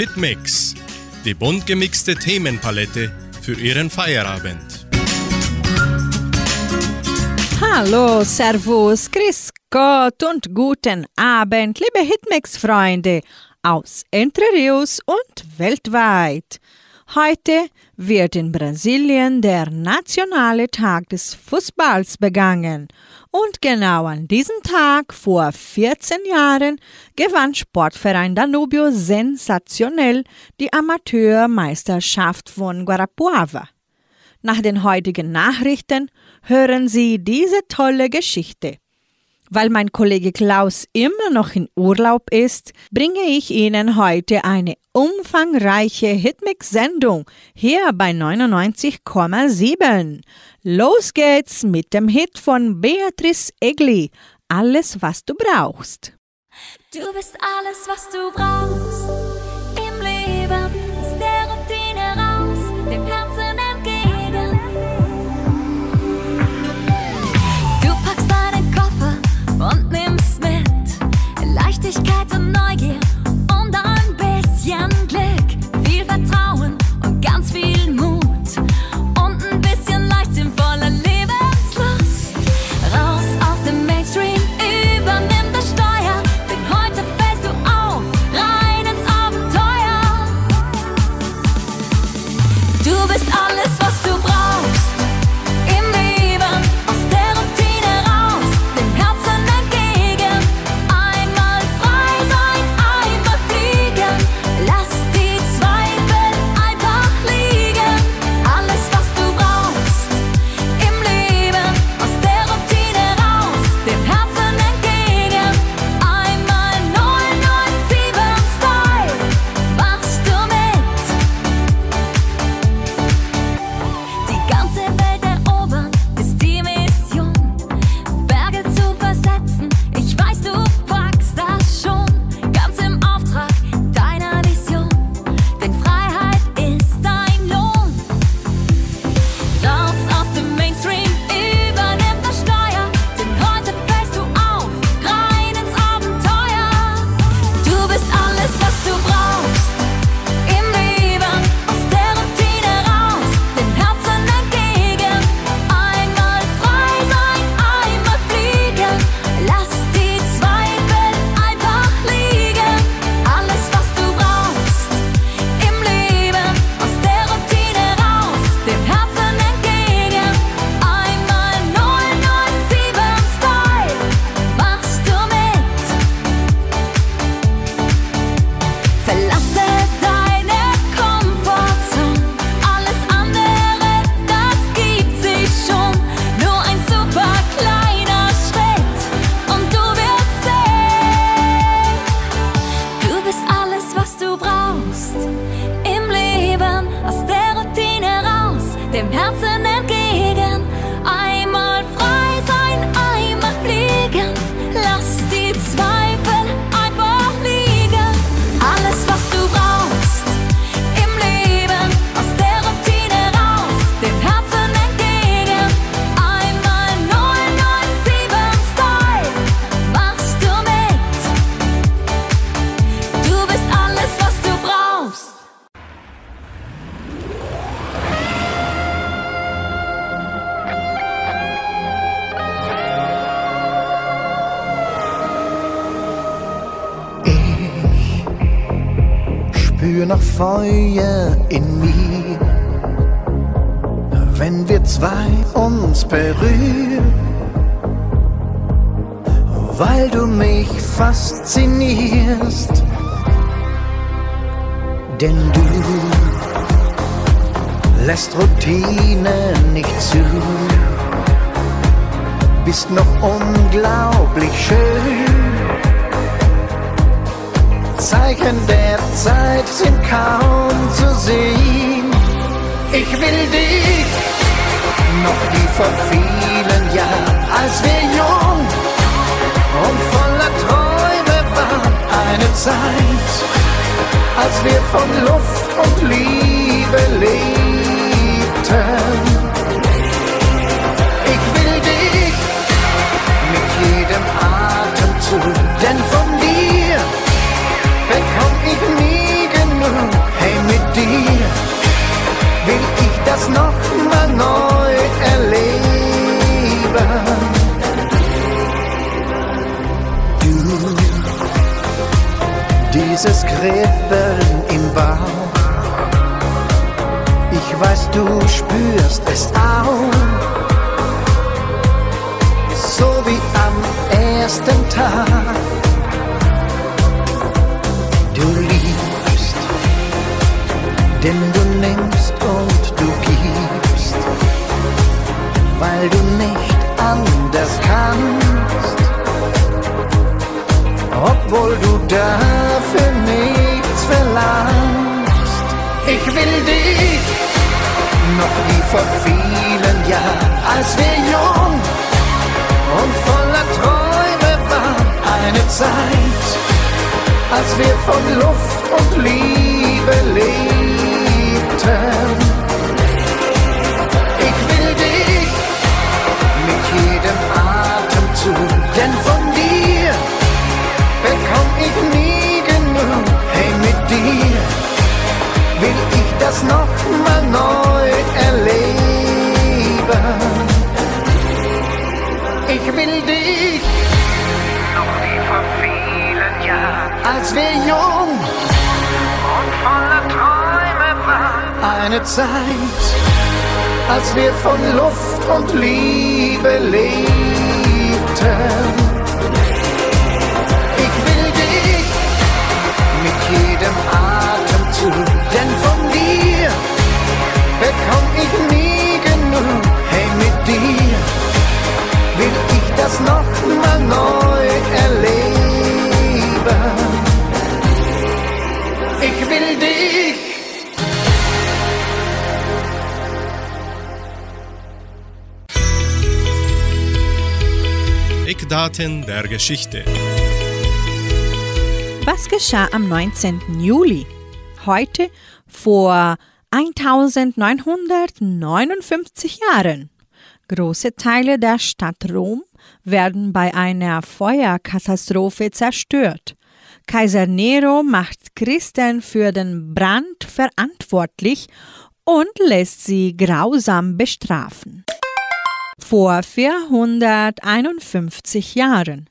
Hitmix, die bunt gemixte Themenpalette für Ihren Feierabend. Hallo, Servus, Grüß Gott und guten Abend, liebe Hitmix-Freunde aus Entre Rios und weltweit. Heute wird in Brasilien der nationale Tag des Fußballs begangen. Und genau an diesem Tag vor 14 Jahren gewann Sportverein Danubio sensationell die Amateurmeisterschaft von Guarapuava. Nach den heutigen Nachrichten hören Sie diese tolle Geschichte. Weil mein Kollege Klaus immer noch in Urlaub ist, bringe ich Ihnen heute eine umfangreiche Hitmix-Sendung hier bei 99,7. Los geht's mit dem Hit von Beatrice Egli. Alles, was du brauchst. Du bist alles, was du brauchst Und ein bisschen Glück, viel Vertrauen und ganz viel Mut und ein bisschen Leichtsinn voller Lebenslust. Spür noch Feuer in mir, wenn wir zwei uns berühren, weil du mich faszinierst, denn du lässt Routine nicht zu, bist noch unglaublich schön. Zeichen der Zeit sind kaum zu sehen. Ich will dich noch wie vor vielen Jahren, als wir jung und voller Träume waren. Eine Zeit, als wir von Luft und Liebe lebten. Ich will dich mit jedem Atemzug, denn von dir will ich das noch mal neu erleben. Du, dieses Kribbeln im Bauch, ich weiß, du spürst es auch, so wie am ersten Tag denn du nimmst und du gibst, weil du nicht anders kannst obwohl du dafür nichts verlangst. Ich will dich noch wie vor vielen Jahren, als wir jung und voller Träume waren. Eine Zeit, als wir von Luft und Liebe lebten. Ich will dich mit jedem Atemzug, denn von dir bekomm ich nie genug. Hey, mit dir will ich das noch mal neu erleben. Ich will dich noch wie vor vielen Jahren, als wir jung und voller Träume. Eine Zeit, als wir von Luft und Liebe lebten. Ich will dich mit jedem Atemzug, denn von dir bekomm ich nie genug. Hey, mit dir will ich das noch mal neu erleben. Eckdaten der Geschichte. Was geschah am 19. Juli? Heute vor 1959 Jahren. Große Teile der Stadt Rom werden bei einer Feuerkatastrophe zerstört. Kaiser Nero macht Christen für den Brand verantwortlich und lässt sie grausam bestrafen. Vor 451 Jahren.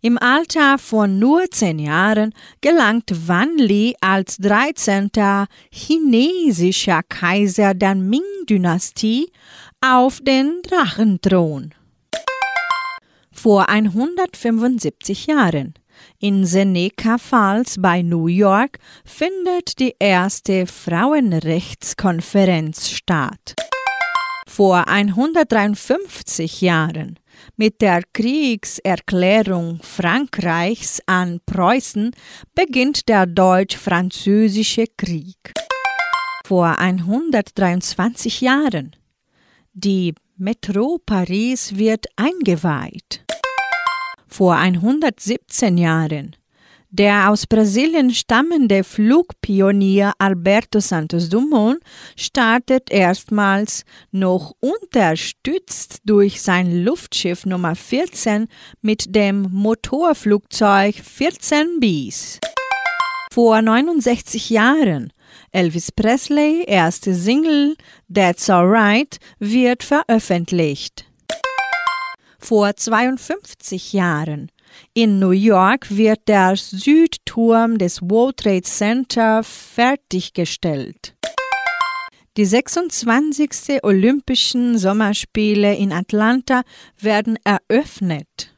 Im Alter von nur zehn Jahren gelangt Wan Li als 13. chinesischer Kaiser der Ming-Dynastie auf den Drachenthron. Vor 175 Jahren. In Seneca Falls bei New York findet die erste Frauenrechtskonferenz statt. Vor 153 Jahren. Mit der Kriegserklärung Frankreichs an Preußen beginnt der Deutsch-Französische Krieg. Vor 123 Jahren. Die Metro Paris wird eingeweiht. Vor 117 Jahren. Der aus Brasilien stammende Flugpionier Alberto Santos Dumont startet erstmals noch unterstützt durch sein Luftschiff Nummer 14 mit dem Motorflugzeug 14 Bis. Vor 69 Jahren Elvis Presley erste Single That's Alright wird veröffentlicht. Vor 52 Jahren in New York wird der Südturm des World Trade Center fertiggestellt. Die 26. Olympischen Sommerspiele in Atlanta werden eröffnet.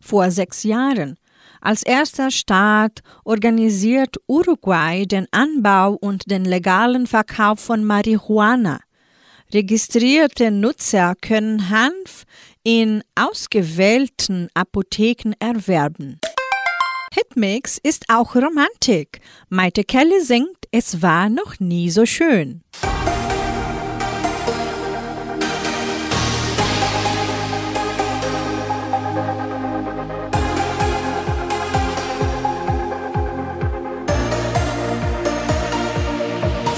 Vor sechs Jahren. Als erster Staat organisiert Uruguay den Anbau und den legalen Verkauf von Marihuana. Registrierte Nutzer können Hanf in ausgewählten Apotheken erwerben. Hitmix ist auch Romantik. Maite Kelly singt Es war noch nie so schön.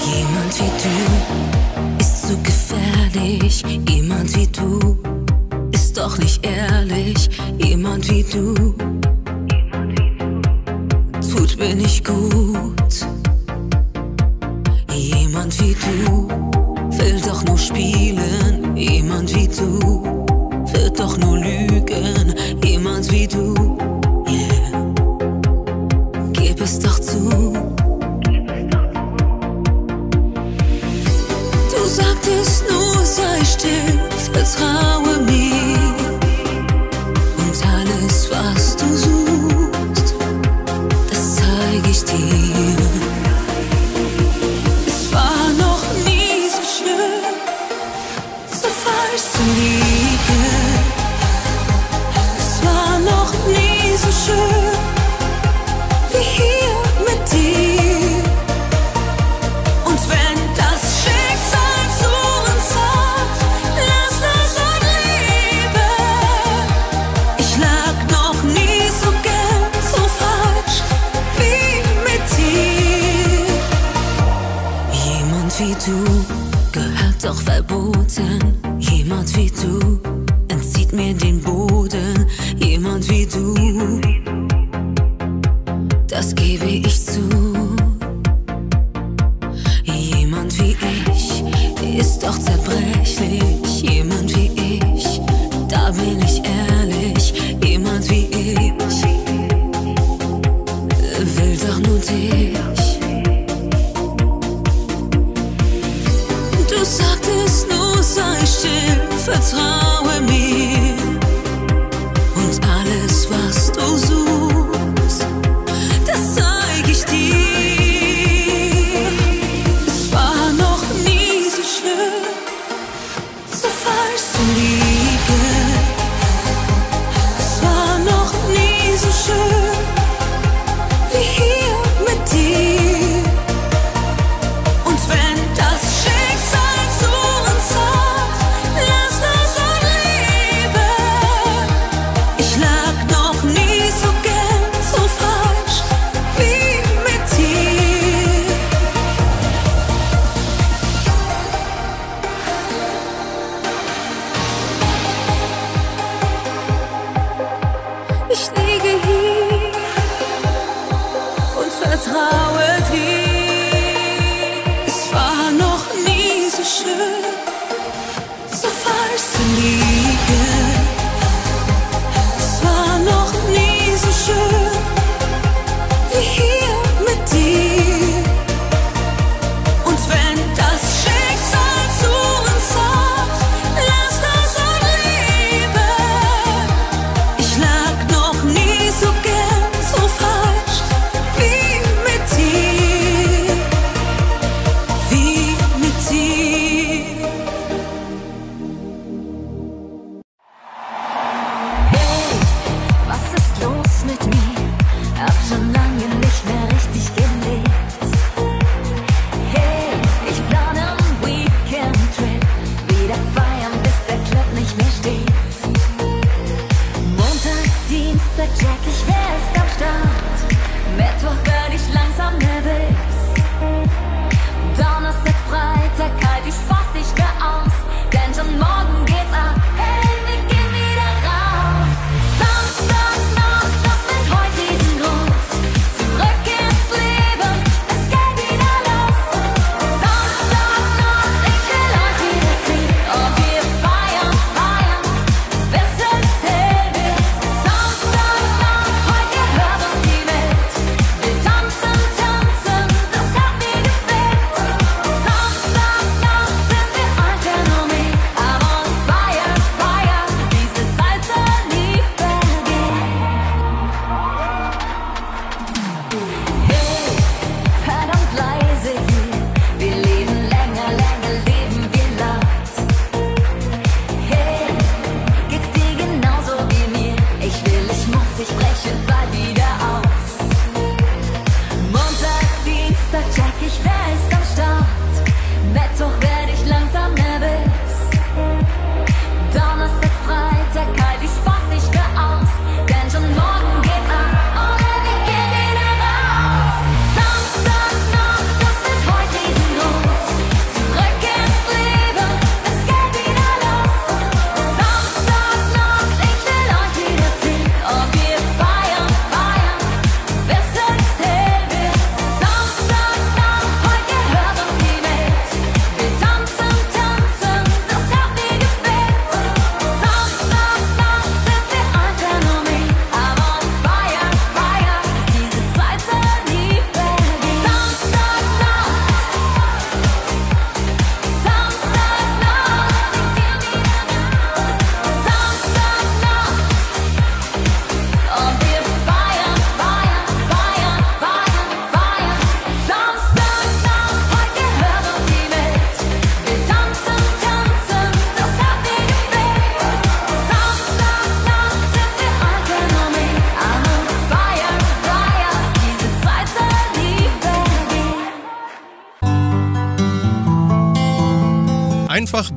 Jemand wie du ist so gefährlich. Jemand wie du doch nicht ehrlich, jemand wie du tut mir nicht gut. Jemand wie du will doch nur spielen, jemand wie du wird doch nur lügen, jemand wie du. Gib es doch zu. Du sagtest nur, sei still, vertraue.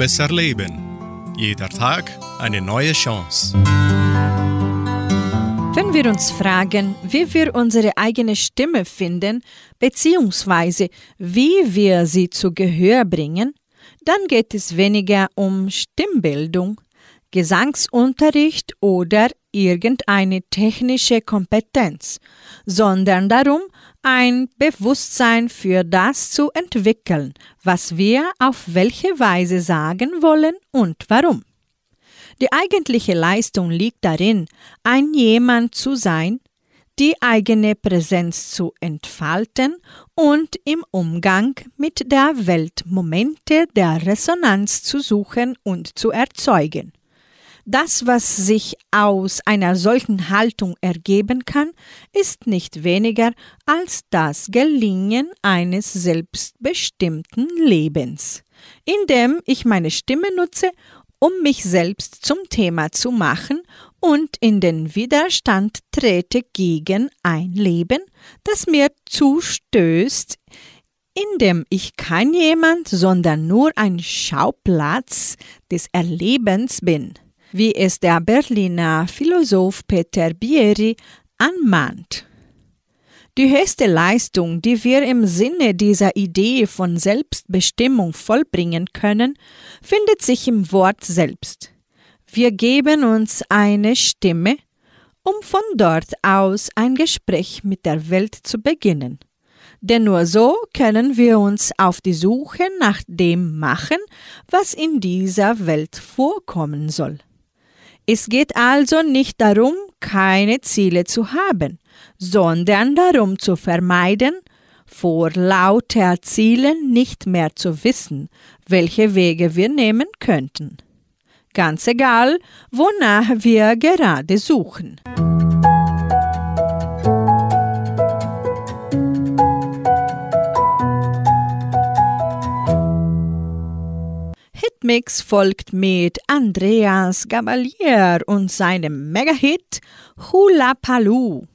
besser leben. Jeder Tag eine neue Chance. Wenn wir uns fragen, wie wir unsere eigene Stimme finden, beziehungsweise wie wir sie zu Gehör bringen, dann geht es weniger um Stimmbildung, Gesangsunterricht oder irgendeine technische Kompetenz, sondern darum, ein Bewusstsein für das zu entwickeln, was wir auf welche Weise sagen wollen und warum. Die eigentliche Leistung liegt darin, ein jemand zu sein, die eigene Präsenz zu entfalten und im Umgang mit der Welt Momente der Resonanz zu suchen und zu erzeugen. Das, was sich aus einer solchen Haltung ergeben kann, ist nicht weniger als das Gelingen eines selbstbestimmten Lebens, indem ich meine Stimme nutze, um mich selbst zum Thema zu machen und in den Widerstand trete gegen ein Leben, das mir zustößt, in dem ich kein jemand, sondern nur ein Schauplatz des Erlebens bin wie es der Berliner Philosoph Peter Bieri anmahnt. Die höchste Leistung, die wir im Sinne dieser Idee von Selbstbestimmung vollbringen können, findet sich im Wort selbst. Wir geben uns eine Stimme, um von dort aus ein Gespräch mit der Welt zu beginnen. Denn nur so können wir uns auf die Suche nach dem machen, was in dieser Welt vorkommen soll. Es geht also nicht darum, keine Ziele zu haben, sondern darum zu vermeiden, vor lauter Zielen nicht mehr zu wissen, welche Wege wir nehmen könnten. Ganz egal, wonach wir gerade suchen. Hitmix folgt mit Andreas Gabalier und seinem Megahit Hula Paloo.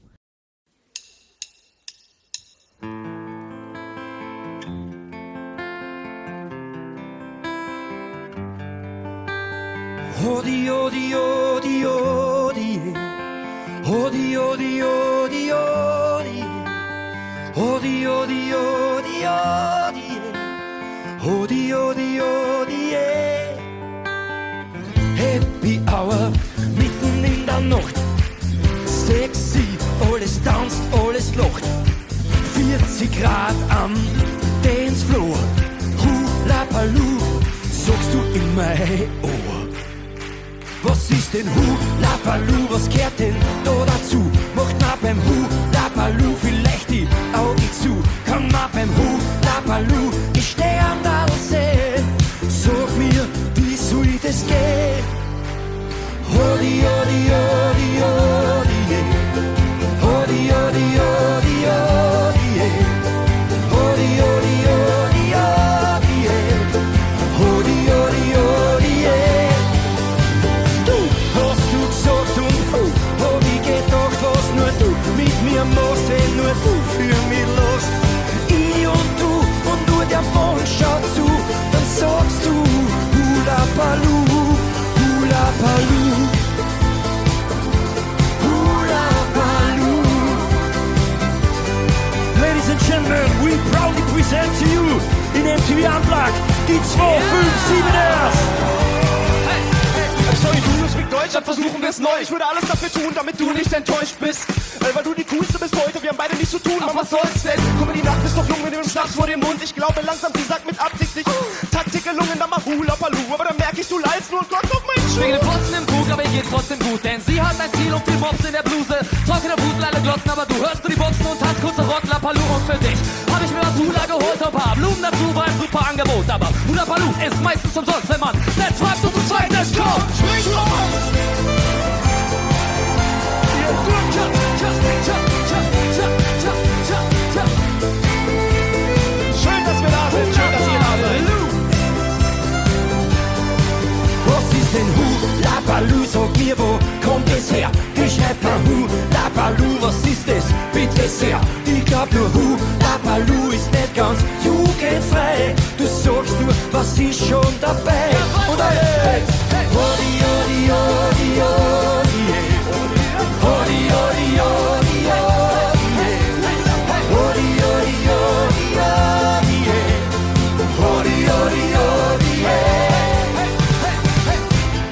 Odi, odi, odi, odi, odi, odi, odi, odi, odi, odi, odi, odi. Odi, odi, odi, yeah. Happy Hour, mitten in der Nacht. Sexy, alles tanzt, alles lacht. 40 Grad am Dancefloor. Hula Paloo, sagst du in mein Ohr. Was ist denn Hula Paloo, was gehört denn da dazu? Macht man beim Hula Paloo vielleicht die Augen zu? Kann man beim Hula Paloo, ich steh die 2, 5, 7 erst. Sorry, du sprichst Deutsch, Deutschland versuchen wir es neu. Ich würde alles dafür tun, damit du nicht enttäuscht bist. Weil weil du die coolste bist heute, wir haben beide nichts zu tun, aber was soll's denn? Guck mal, die Nacht, ist doch jung, wir nehmen Schnaps vor dem Mund. Ich glaube langsam, sie sagt mit Absicht nicht. Taktik gelungen, dann mach Hula Paloo. Aber dann merk ich, du leidest nur und Gott auf meinen Schuh. Wegen dem Potzen im Bug, aber ihr geht's trotzdem gut. Denn sie hat ein Ziel und viel Bobs in der Bluse. Trockene Busen, alle glotzen, aber du hörst nur die Boxen und hast kurze Rottler Paloo ein paar Blumen dazu, war ein super Angebot, aber Hula Paloo ist meistens umsonst, wenn man der treibt und zu zweit ist, komm! Spring los! Tja, tja, tja, tja, tja, tja, tja, tja. Schön, dass wir da sind, schön, dass ihr da seid. Was ist denn Hula Baloo? Sag mir, wo kommt es her? Wie schreibt man Hula Baloo? Was ist es? Bitte sehr. Ich glaub nur Hula was ist schon dabei? Und alle! Yeah.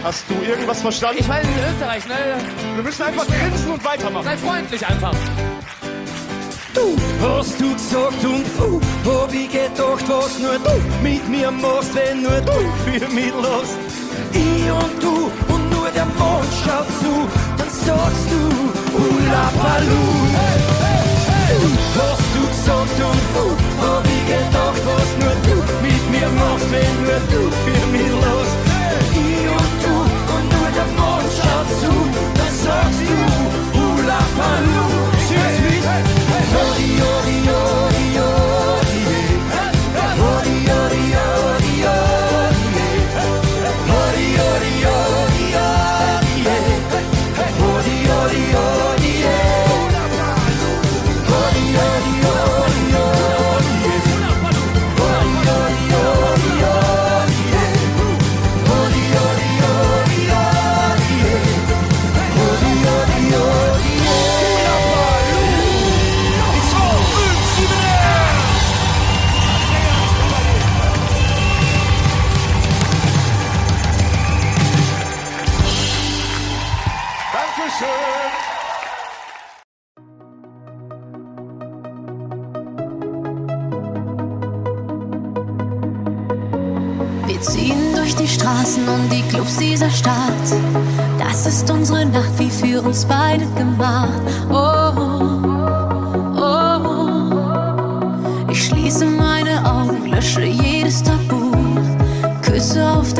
Hast du irgendwas verstanden? Ich meine, in Österreich, ne? Wir müssen einfach grinsen und weitermachen. Sei freundlich einfach. Du hast du gesagt und uh, hab ich gedacht, was nur du mit mir machst, wenn nur du für mich lachst. Ich und du und nur der Mond schaut zu, dann sagst du Ula Palu. Du hast du gesagt und uh, hab ich gedacht, was nur du mit mir machst, wenn nur du für mich lachst. Ich und du und nur der Mond schaut zu, dann sagst du Ula Palu. Tschüss mit holy, holy.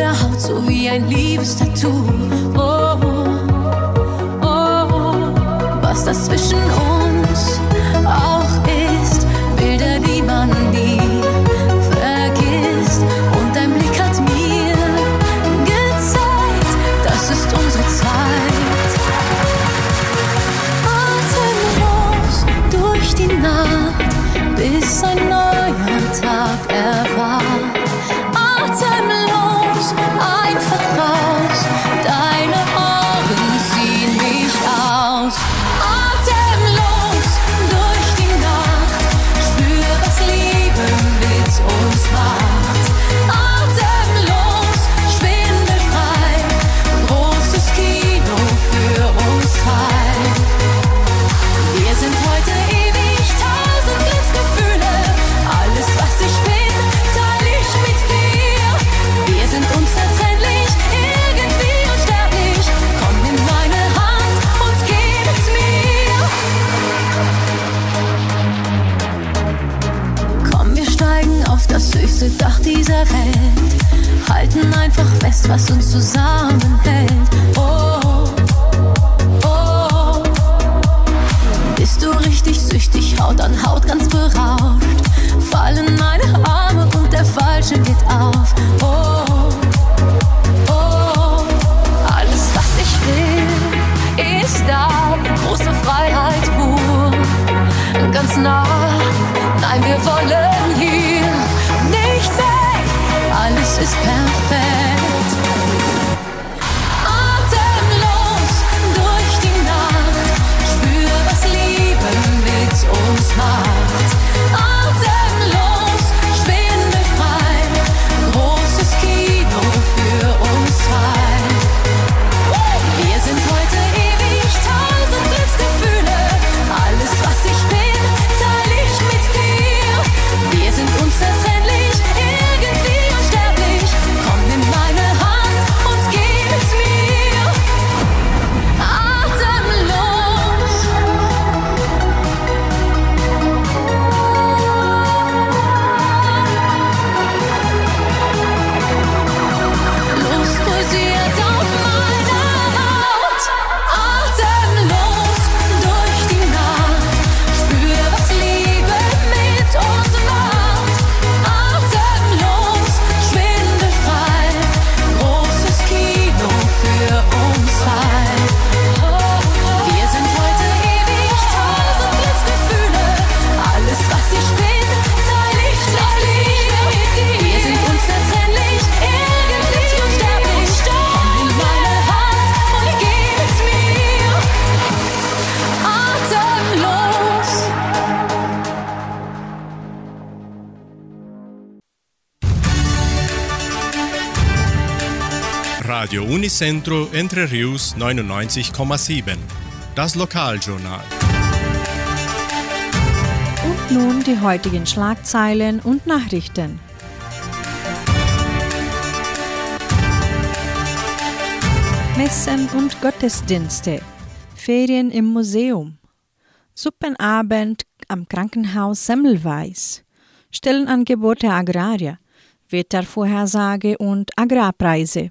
Der Haut, so wie ein Liebestattoo. Oh, oh, oh. Was das zwischen uns auch ist, Bilder, die man nie Halten einfach fest, was uns zusammenhält. Oh, oh. Bist du richtig süchtig, Haut an Haut ganz berauscht. Fallen meine Arme und der Fallschirm geht auf. Oh, oh, alles was ich will, ist da. Große Freiheit pur, ganz nah. Nein, wir wollen hier nicht weg. Alles ist perfekt. Unicentro Entre Rius 99,7. Das Lokaljournal. Und nun die heutigen Schlagzeilen und Nachrichten. Messen und Gottesdienste. Ferien im Museum. Suppenabend am Krankenhaus Semmelweis. Stellenangebote Agraria. Wettervorhersage und Agrarpreise.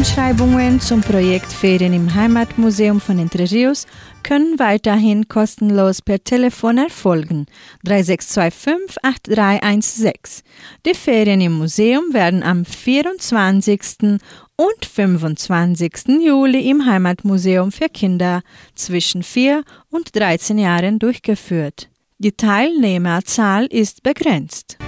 Einschreibungen zum Projekt Ferien im Heimatmuseum von Entre Rios können weiterhin kostenlos per Telefon erfolgen 3625 8316. Die Ferien im Museum werden am 24. und 25. Juli im Heimatmuseum für Kinder zwischen 4 und 13 Jahren durchgeführt. Die Teilnehmerzahl ist begrenzt.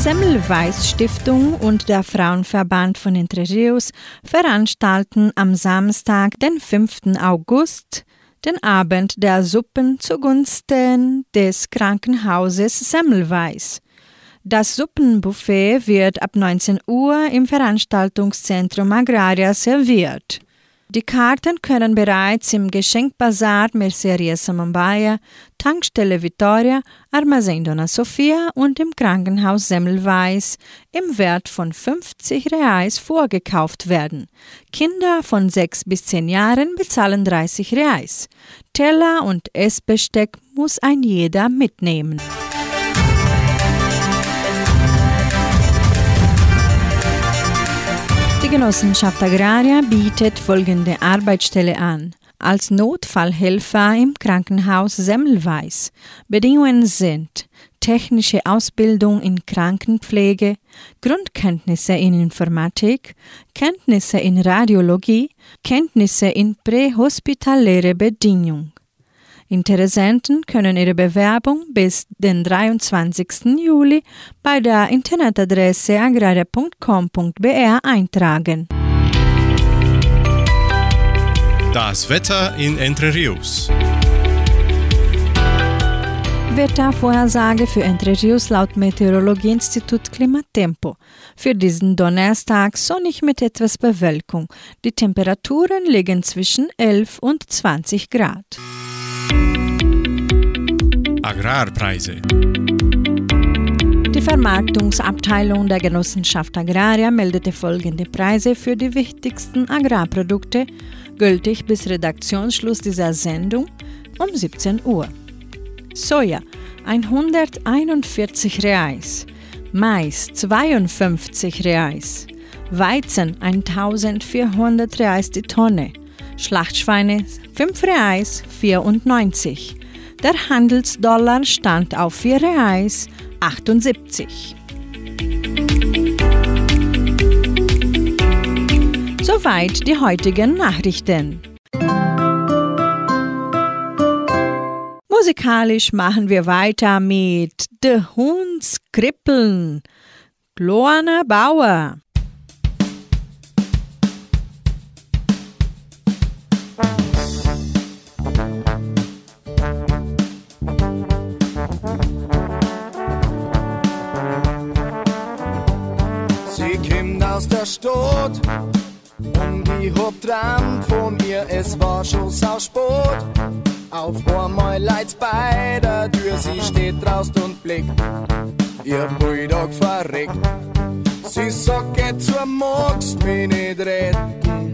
Die Semmelweis Stiftung und der Frauenverband von Entre Rios veranstalten am Samstag, den 5. August, den Abend der Suppen zugunsten des Krankenhauses Semmelweis. Das Suppenbuffet wird ab 19 Uhr im Veranstaltungszentrum Agraria serviert. Die Karten können bereits im Geschenkbazar Merceria Samambaia, Tankstelle Vittoria, Armazém Dona Sofia und im Krankenhaus Semmelweis im Wert von 50 Reais vorgekauft werden. Kinder von 6 bis 10 Jahren bezahlen 30 Reais. Teller und Essbesteck muss ein jeder mitnehmen. Genossenschaft Agraria bietet folgende Arbeitsstelle an. Als Notfallhelfer im Krankenhaus Semmelweis. Bedingungen sind technische Ausbildung in Krankenpflege, Grundkenntnisse in Informatik, Kenntnisse in Radiologie, Kenntnisse in prähospitaläre Bedienung. Interessenten können ihre Bewerbung bis den 23. Juli bei der Internetadresse agraria.com.br eintragen. Das Wetter in Entre Rios. Wettervorhersage für Entre Rios laut Meteorologieinstitut Klimatempo. Für diesen Donnerstag sonnig mit etwas Bewölkung. Die Temperaturen liegen zwischen 11 und 20 Grad. Agrarpreise. Die Vermarktungsabteilung der Genossenschaft Agraria meldete folgende Preise für die wichtigsten Agrarprodukte, gültig bis Redaktionsschluss dieser Sendung um 17 Uhr. Soja 141 Reais, Mais 52 Reais, Weizen 1400 Reais die Tonne, Schlachtschweine 5 Reais 94. Der Handelsdollar stand auf 4 Reais 78. Soweit die heutigen Nachrichten. Musikalisch machen wir weiter mit De Hunds Krippeln. Gloane Bauer. Dran von ihr, es war schon sau spät. Auf einmal leid's bei der Tür, sie steht draußen und blickt. Ihr Bulldog verreckt. Sie sagt, geh zur magst mich nicht retten.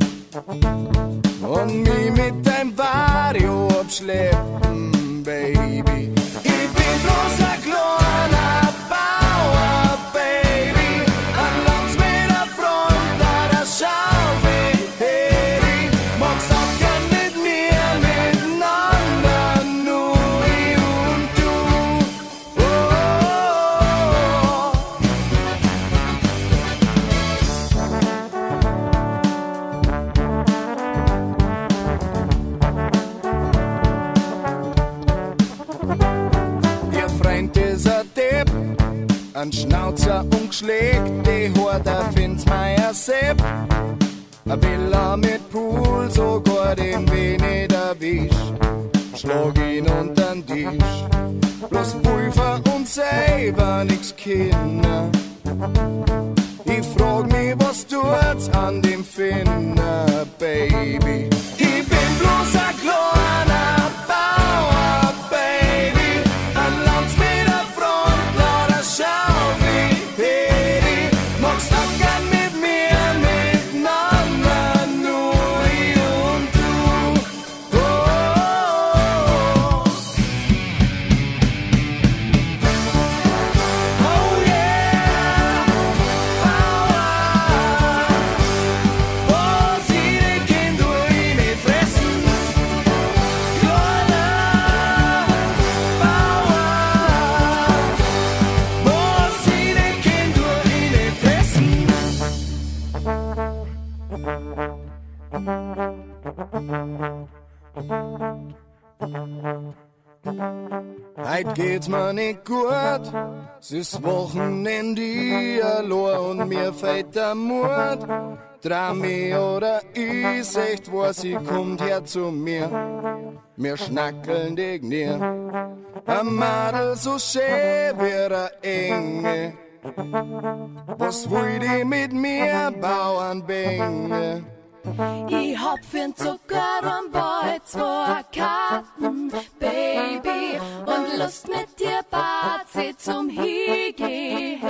Und mich mit deinem Vario abschleppen, Baby. Ein Schnauzer umgeschlägt, die hat der Finzmeier Sepp. Eine Villa mit Pool, sogar den wenig erwisch. Schlag ihn untern Tisch. Bloß Pulver und selber nix Kinder. Ich frag mich, was tut's an dem Finner, Baby? Ich bin bloß ein kleiner geht's mir nicht gut, es ist Wochenende, allein und mir fällt der Mut. Drami oder ich, echt was, sie kommt her zu mir. Wir schnackeln dich nie. Ein Madel so schön wie der Engel. Was will die mit mir, Bauernbänge? Ich hab für'n Zucker und Boy zwei Karten, Baby, und Lust mit dir Bazi zum Higi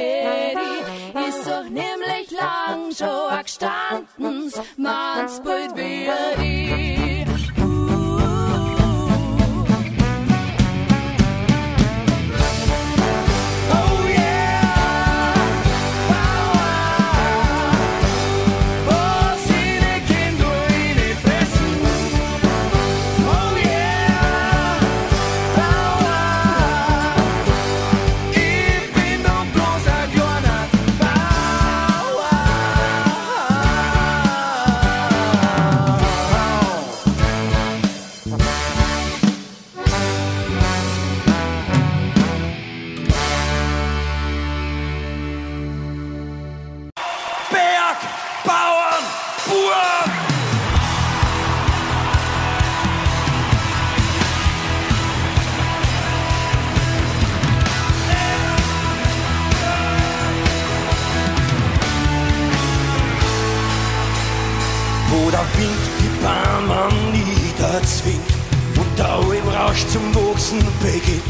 Ich such nämlich lang schon gestanden, man's Bild wie ich. Niederzwingt und da im Rausch zum Wuchsen beginnt.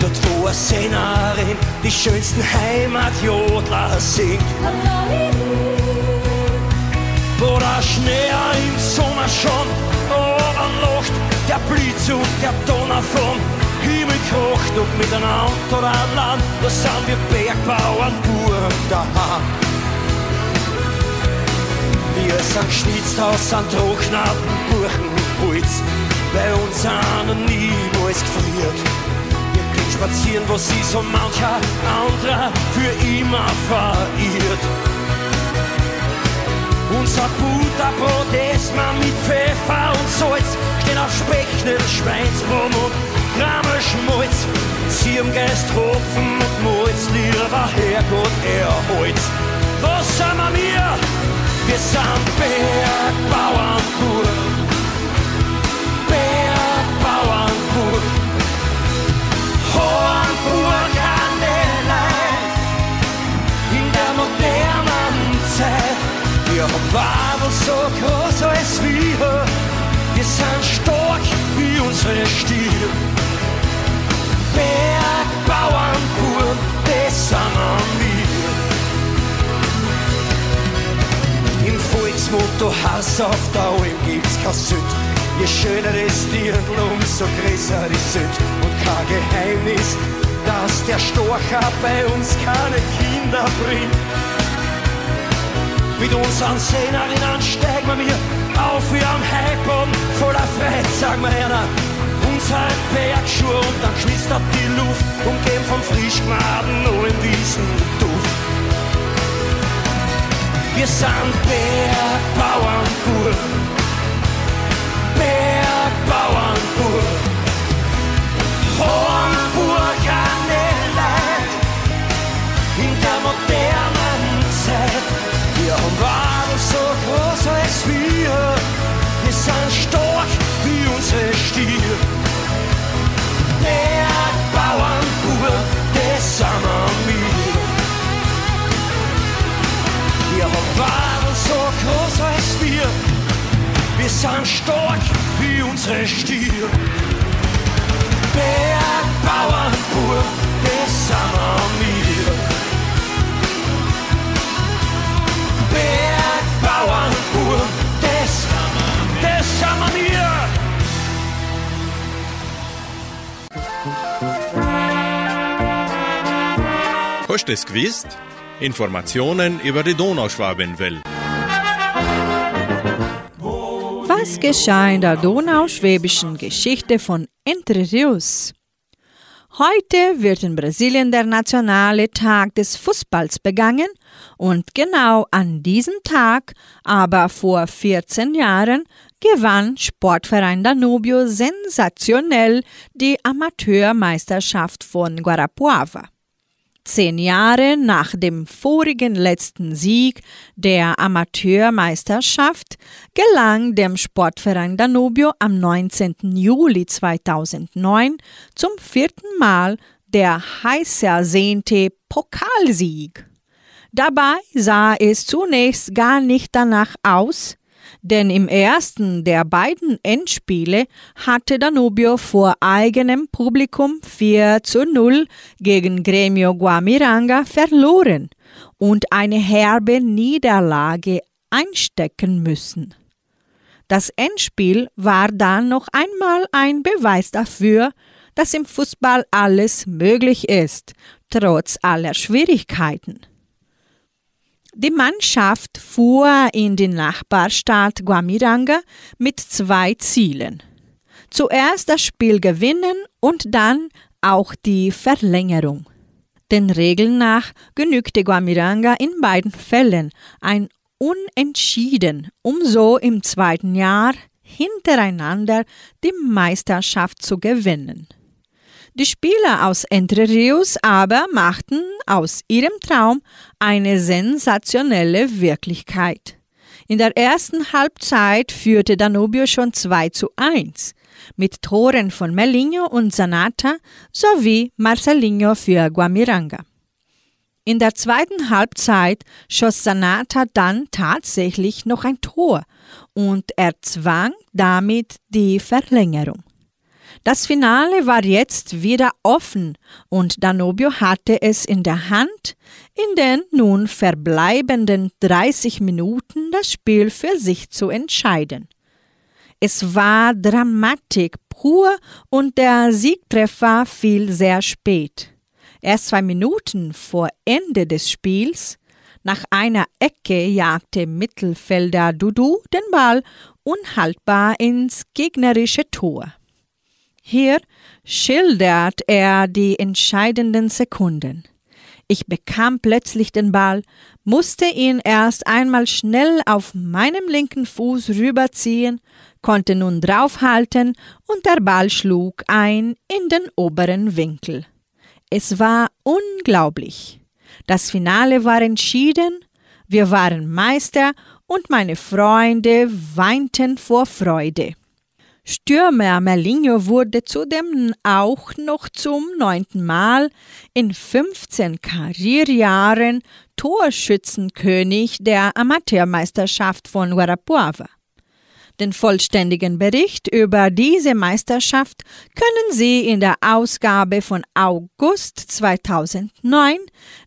Dort wo eine Sängerin die schönsten Heimatjodler singt. Wo der Schnee im Sommer schon Locht, der Blitz und der Donner vom Himmel kocht und miteinander oder an Land, da sind wir Bergbauern pur daheim. Wir sind geschnitzt aus einem trockneten Buchenholz, bei uns sind niemals gefriert. Wir gehen spazieren, wo sie so mancher anderer für immer verirrt. Unser Butterbrot essen wir mit Pfeffer und Salz, stehen auf Speckschnitt, Schweinsbraten und Rammelschmalz. Sie im Geist Hopfen und Malz, lieber Herrgott, erholz. Was sind wir? Wir sind Bergbauern Wabel so groß als wir. Wir sind stark wie unsere Stiere. Bergbauern pur, das sind wir. Im Volksmotto Hass auf Dauer gibt's kein Sünd. Je schöner das Dirndl, umso größer die Sünd. Und kein Geheimnis, dass der Storcher bei uns keine Kinder bringt. Mit unseren Sängerinnen steigen wir mir auf wie am Hypon voller Freiheit, sagen wir einer. Unser Bergschuhe und dann knistert die Luft, umgeben vom frisch gemachten neuen Wiesenduft. Wir sind Bergbauern Bauernburg. Hornburg an der Leid, in der modernen Zeit. Wir haben Wagen so groß als wir, wir sind stark wie unsere Stier. Der Bergbauernbur, das sind wir. Bergbauernbur, das, das sind wir. Hast du es gewusst? Informationen über die Donauschwabenwelle. Was geschah in der donauschwäbischen Geschichte von Entre Rios? Heute wird in Brasilien der nationale Tag des Fußballs begangen und genau an diesem Tag, aber vor 14 Jahren, gewann Sportverein Danubio sensationell die Amateurmeisterschaft von Guarapuava. Zehn Jahre nach dem vorigen letzten Sieg der Amateurmeisterschaft gelang dem Sportverein Danubio am 19. Juli 2009 zum vierten Mal der heiß ersehnte Pokalsieg. Dabei sah es zunächst gar nicht danach aus, denn im ersten der beiden Endspiele hatte Danubio vor eigenem Publikum 4 zu 0 gegen Gremio Guamiranga verloren und eine herbe Niederlage einstecken müssen. Das Endspiel war dann noch einmal ein Beweis dafür, dass im Fußball alles möglich ist, trotz aller Schwierigkeiten. Die Mannschaft fuhr in die Nachbarstadt Guamiranga mit zwei Zielen. Zuerst das Spiel gewinnen und dann auch die Verlängerung. Den Regeln nach genügte Guamiranga in beiden Fällen ein Unentschieden, um so im zweiten Jahr hintereinander die Meisterschaft zu gewinnen. Die Spieler aus Entre Rios aber machten aus ihrem Traum eine sensationelle Wirklichkeit. In der ersten Halbzeit führte Danubio schon 2 zu 1 mit Toren von Melinho und Sanata sowie Marcelinho für Guamiranga. In der zweiten Halbzeit schoss Sanata dann tatsächlich noch ein Tor und erzwang damit die Verlängerung. Das Finale war jetzt wieder offen und Danubio hatte es in der Hand, in den nun verbleibenden 30 Minuten das Spiel für sich zu entscheiden. Es war Dramatik pur und der Siegtreffer fiel sehr spät. Erst zwei Minuten vor Ende des Spiels, nach einer Ecke jagte Mittelfelder Dudu den Ball unhaltbar ins gegnerische Tor. Hier schildert er die entscheidenden Sekunden. Ich bekam plötzlich den Ball, musste ihn erst einmal schnell auf meinem linken Fuß rüberziehen, konnte nun draufhalten und der Ball schlug ein in den oberen Winkel. Es war unglaublich. Das Finale war entschieden, wir waren Meister und meine Freunde weinten vor Freude. Stürmer Merlinho wurde zudem auch noch zum neunten Mal in 15 Karrierejahren Torschützenkönig der Amateurmeisterschaft von Guarapuava. Den vollständigen Bericht über diese Meisterschaft können Sie in der Ausgabe von August 2009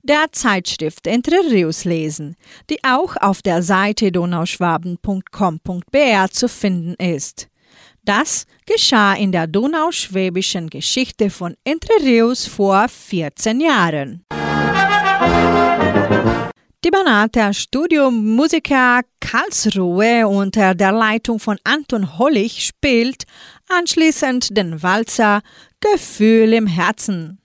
der Zeitschrift Entre Rios lesen, die auch auf der Seite donauschwaben.com.br zu finden ist. Das geschah in der donauschwäbischen Geschichte von Entre Rios vor 14 Jahren. Die Banater Studio Musiker Karlsruhe unter der Leitung von Anton Hollig spielt anschließend den Walzer Gefühl im Herzen.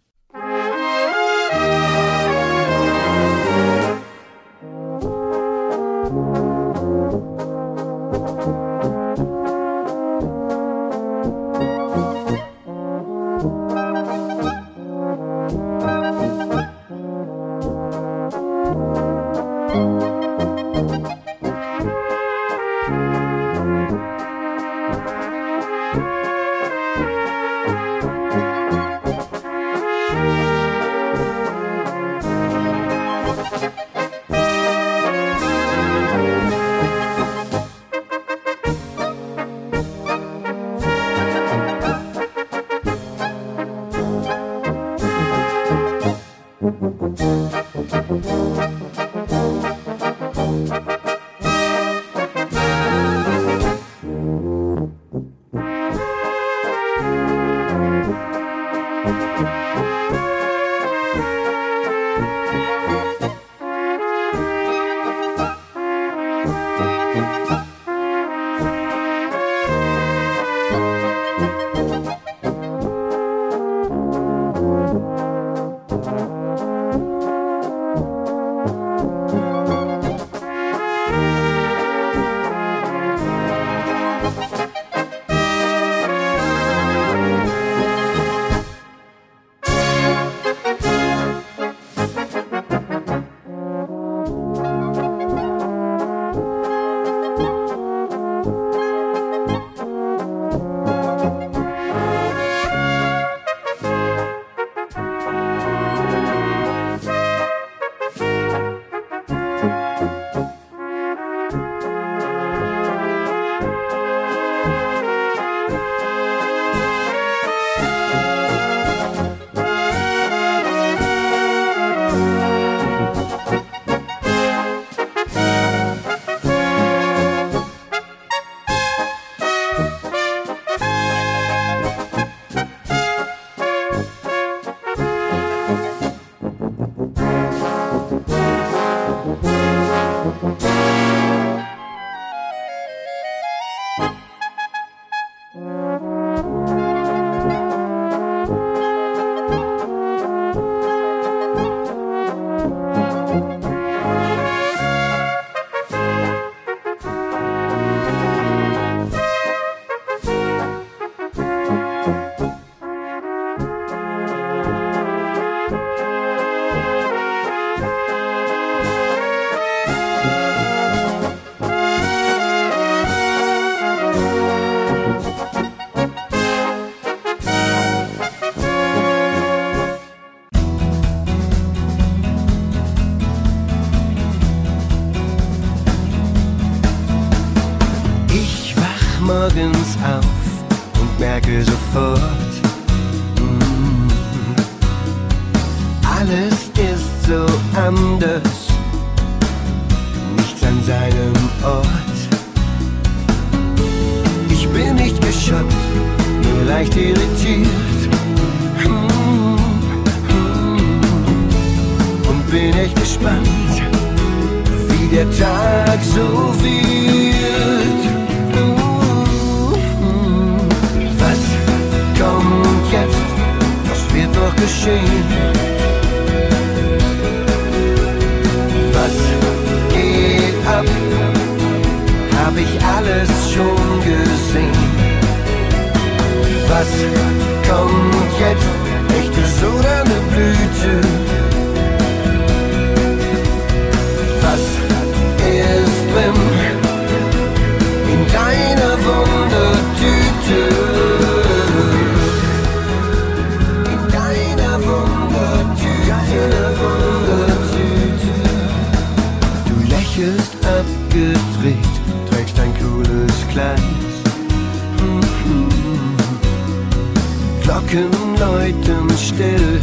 Glocken läuten still,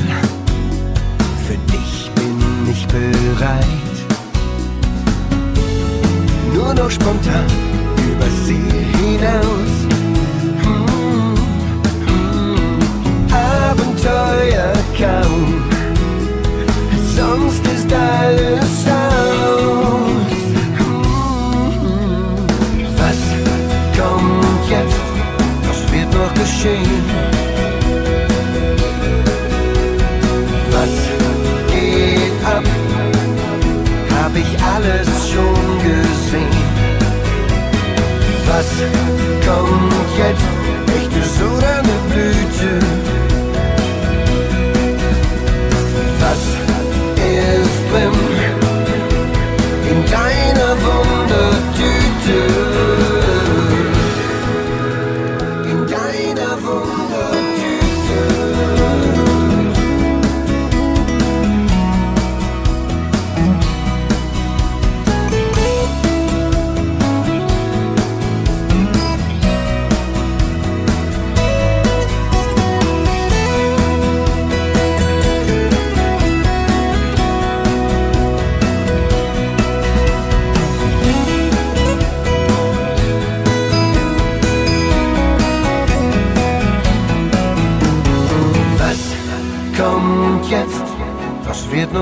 für dich bin ich bereit nur noch spontan übers Ziel hinaus. Hm, hm, Abenteuer kaum, sonst ist alles aus. Hm, Was kommt jetzt? Was wird noch geschehen? Hab ich alles schon gesehen. Was kommt jetzt? Echtes oder eine Blüte?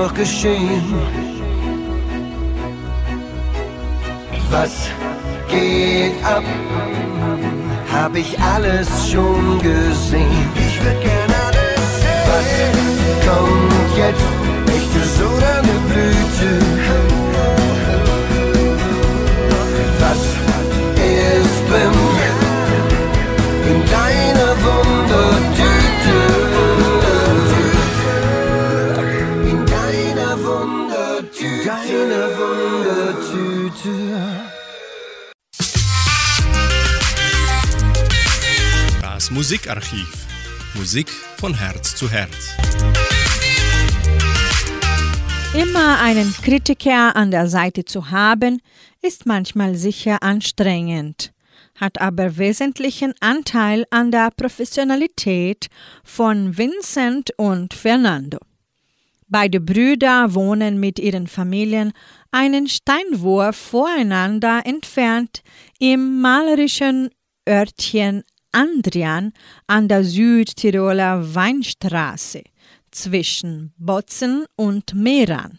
Noch geschehen? Was geht ab? Hab ich alles schon gesehen? Ich würd gern alles sehen. Was kommt jetzt? Echtes oder eine Blüte? Musikarchiv. Musik von Herz zu Herz. Immer einen Kritiker an der Seite zu haben, ist manchmal sicher anstrengend, hat aber wesentlichen Anteil an der Professionalität von Vincent und Fernando. Beide Brüder wohnen mit ihren Familien einen Steinwurf voreinander entfernt im malerischen Örtchen Andrian an der Südtiroler Weinstraße zwischen Botzen und Meran.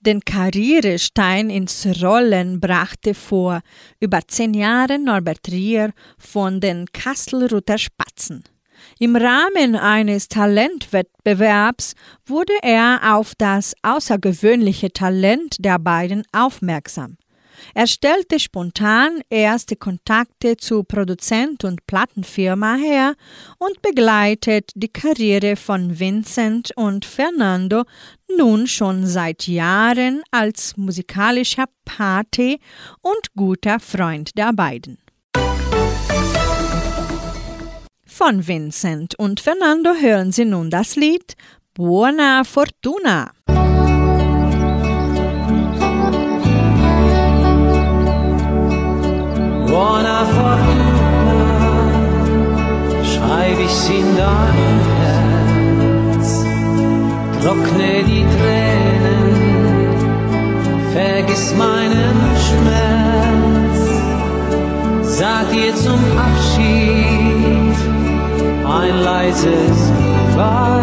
Den Karrierestein ins Rollen brachte vor über zehn Jahren Norbert Rier von den Kastelruther Spatzen. Im Rahmen eines Talentwettbewerbs wurde er auf das außergewöhnliche Talent der beiden aufmerksam. Er stellte spontan erste Kontakte zu Produzent und Plattenfirma her und begleitet die Karriere von Vincent und Fernando nun schon seit Jahren als musikalischer Pate und guter Freund der beiden. Von Vincent und Fernando hören Sie nun das Lied Buona Fortuna. Buona Fortuna, schreib ich's in dein Herz, trockne die Tränen, vergiss meinen Schmerz, sag dir zum Abschied ein leises Goodbye.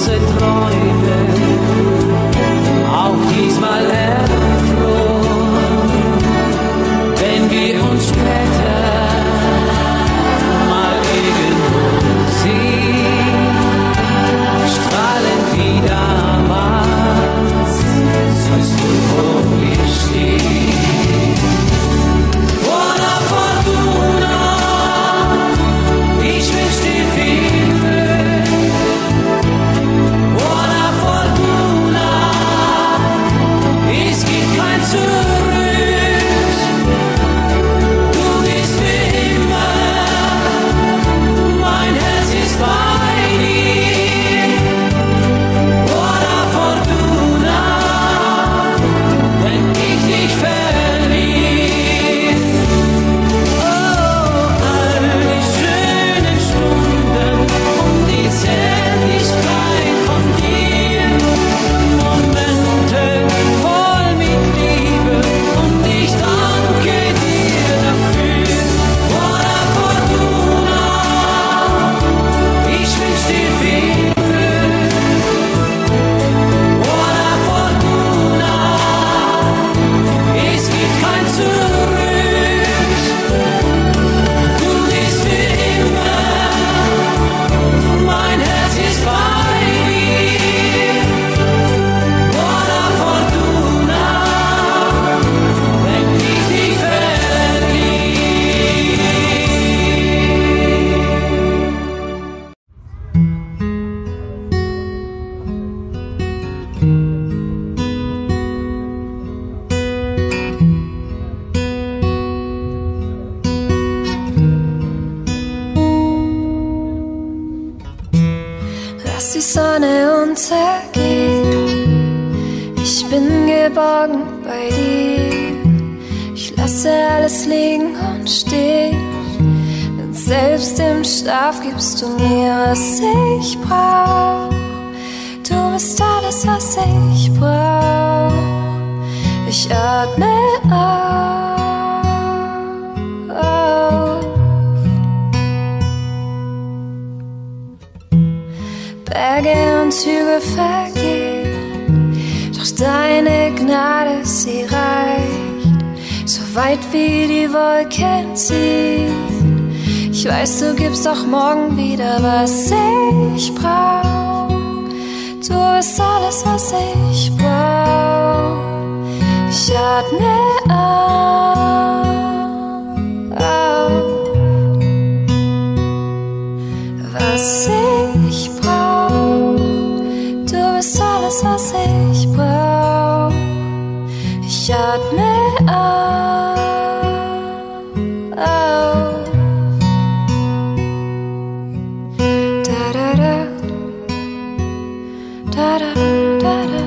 Sind unsere Playboy Cap. Ich weiß, du gibst auch morgen wieder, was ich brauch. Du bist alles, was ich brauch. Ich atme auf. 따라라라.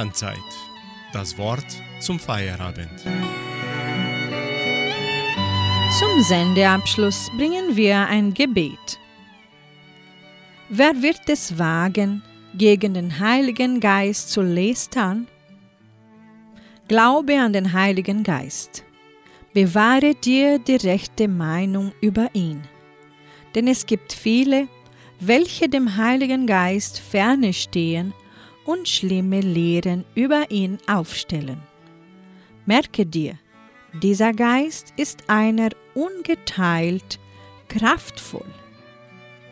Sternzeit. Das Wort zum Feierabend. Zum Sendeabschluss bringen wir ein Gebet. Wer wird es wagen, gegen den Heiligen Geist zu lästern? Glaube an den Heiligen Geist. Bewahre dir die rechte Meinung über ihn. Denn es gibt viele, welche dem Heiligen Geist ferne stehen und schlimme Lehren über ihn aufstellen. Merke dir, dieser Geist ist einer ungeteilt kraftvoll.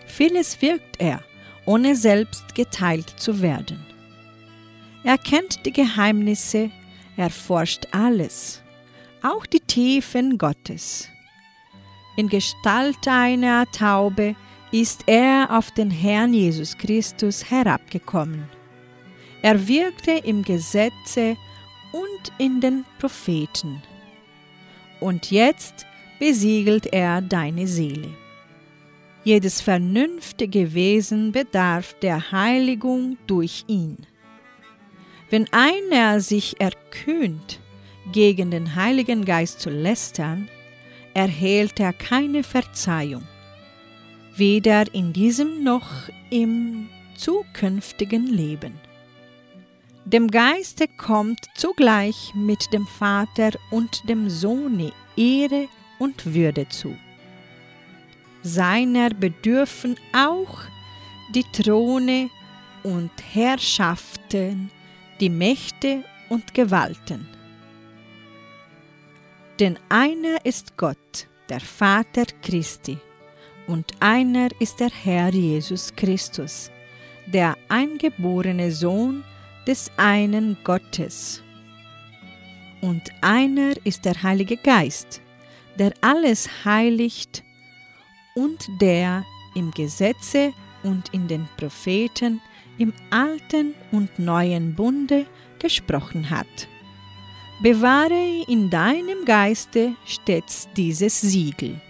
Vieles wirkt er, ohne selbst geteilt zu werden. Er kennt die Geheimnisse, er forscht alles, auch die Tiefen Gottes. In Gestalt einer Taube ist er auf den Herrn Jesus Christus herabgekommen. Er wirkte im Gesetze und in den Propheten. Und jetzt besiegelt er deine Seele. Jedes vernünftige Wesen bedarf der Heiligung durch ihn. Wenn einer sich erkühnt, gegen den Heiligen Geist zu lästern, erhält er keine Verzeihung, weder in diesem noch im zukünftigen Leben. Dem Geiste kommt zugleich mit dem Vater und dem Sohne Ehre und Würde zu. Seiner bedürfen auch die Throne und Herrschaften, die Mächte und Gewalten. Denn einer ist Gott, der Vater Christi, und einer ist der Herr Jesus Christus, der eingeborene Sohn des einen Gottes. Und einer ist der Heilige Geist, der alles heiligt und der im Gesetze und in den Propheten im alten und neuen Bunde gesprochen hat. Bewahre in deinem Geiste stets dieses Siegel.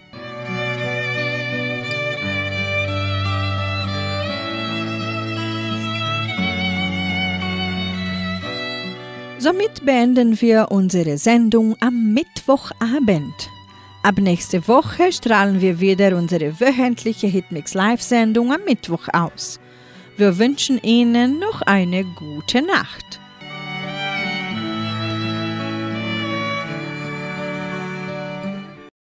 Somit beenden wir unsere Sendung am Mittwochabend. Ab nächste Woche strahlen wir wieder unsere wöchentliche Hitmix Live-Sendung am Mittwoch aus. Wir wünschen Ihnen noch eine gute Nacht.